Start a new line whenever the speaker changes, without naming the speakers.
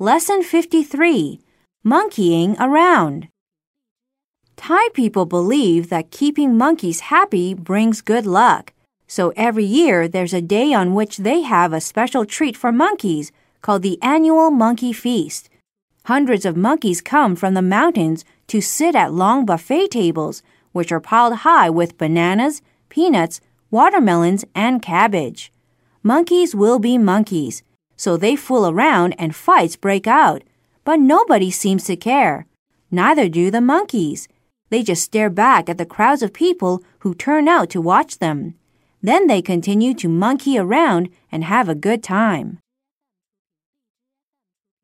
Lesson 53 Monkeying Around. Thai people believe that keeping monkeys happy brings good luck. So every year there's a day on which they have a special treat for monkeys called the annual Monkey Feast. Hundreds of monkeys come from the mountains to sit at long buffet tables, which are piled high with bananas, peanuts, watermelons, and cabbage. Monkeys will be monkeys, so they fool around and fights break out. But nobody seems to care. Neither do the monkeys. They just stare back at the crowds of people who turn out to watch them. Then they continue to monkey around and have a good time.